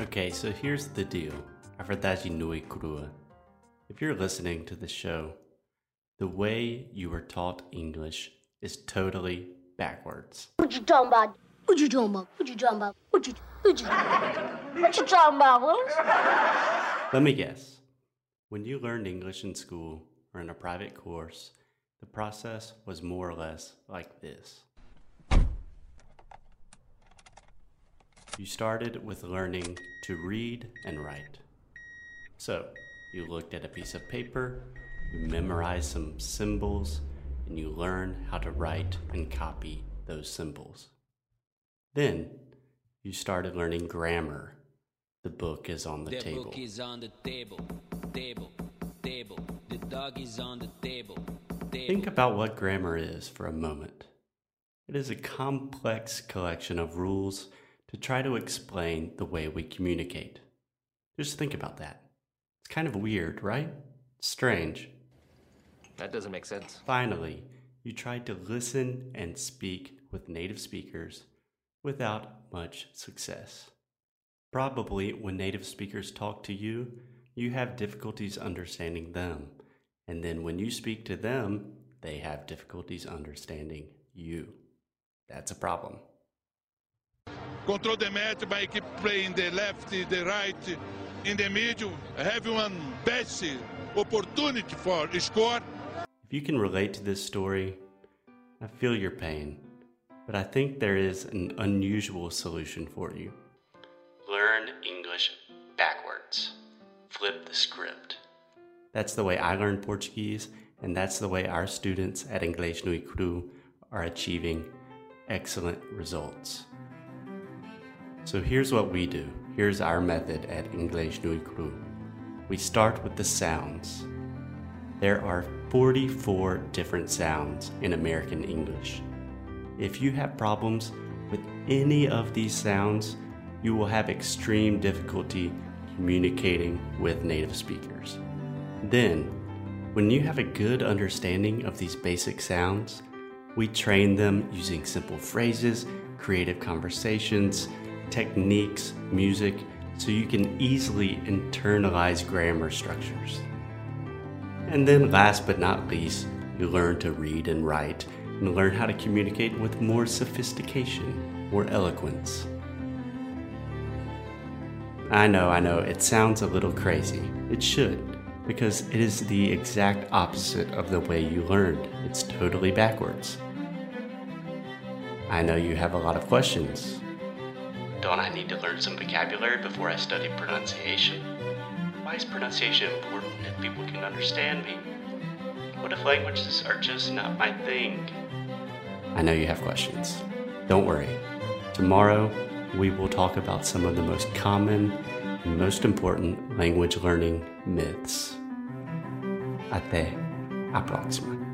Okay, so here's the deal. A verdade nua e crua. If you're listening to the show, the way you were taught English is totally backwards. What you talking about? What you talking about? What you talking about? What you what you what you talking about, Willis? Let me guess. When you learned English in school or in a private course, the process was more or less like this. You started with learning to read and write. So, you looked at a piece of paper, you memorized some symbols, and you learn how to write and copy those symbols. Then, you started learning grammar. The book is on the, The table. book is on the table, table, table. The dog is on the table, table. Think about what grammar is for a moment. It is a complex collection of rules to try to explain the way we communicate. Just think about that. It's kind of weird, right? Strange. That doesn't make sense. Finally, you tried to listen and speak with native speakers without much success. Probably when native speakers talk to you, you have difficulties understanding them. And then when you speak to them, they have difficulties understanding you. That's a problem. Control the match by keep playing the left, the right, in the middle. Have one best opportunity for score. If you can relate to this story, I feel your pain, but I think there is an unusual solution for you. Learn English backwards. Flip the script. That's the way I learned Portuguese, and that's the way our students at Inglês no Cru are achieving excellent results. So here's what we do. Here's our method at Inglês no Cru. We start with the sounds. There are 44 different sounds in American English. If you have problems with any of these sounds, you will have extreme difficulty communicating with native speakers. Then, when you have a good understanding of these basic sounds, we train them using simple phrases, creative conversations, techniques, music, so you can easily internalize grammar structures. And then, last but not least, you learn to read and write and learn how to communicate with more sophistication, more eloquence. I know, I know, it sounds a little crazy. It should, because it is the exact opposite of the way you learned. It's totally backwards. I know you have a lot of questions. Don't I need to learn some vocabulary before I study pronunciation? Why is pronunciation important if people can understand me? What if languages are just not my thing? I know you have questions. Don't worry. Tomorrow, we will talk about some of the most common and most important language learning myths. Até a próxima.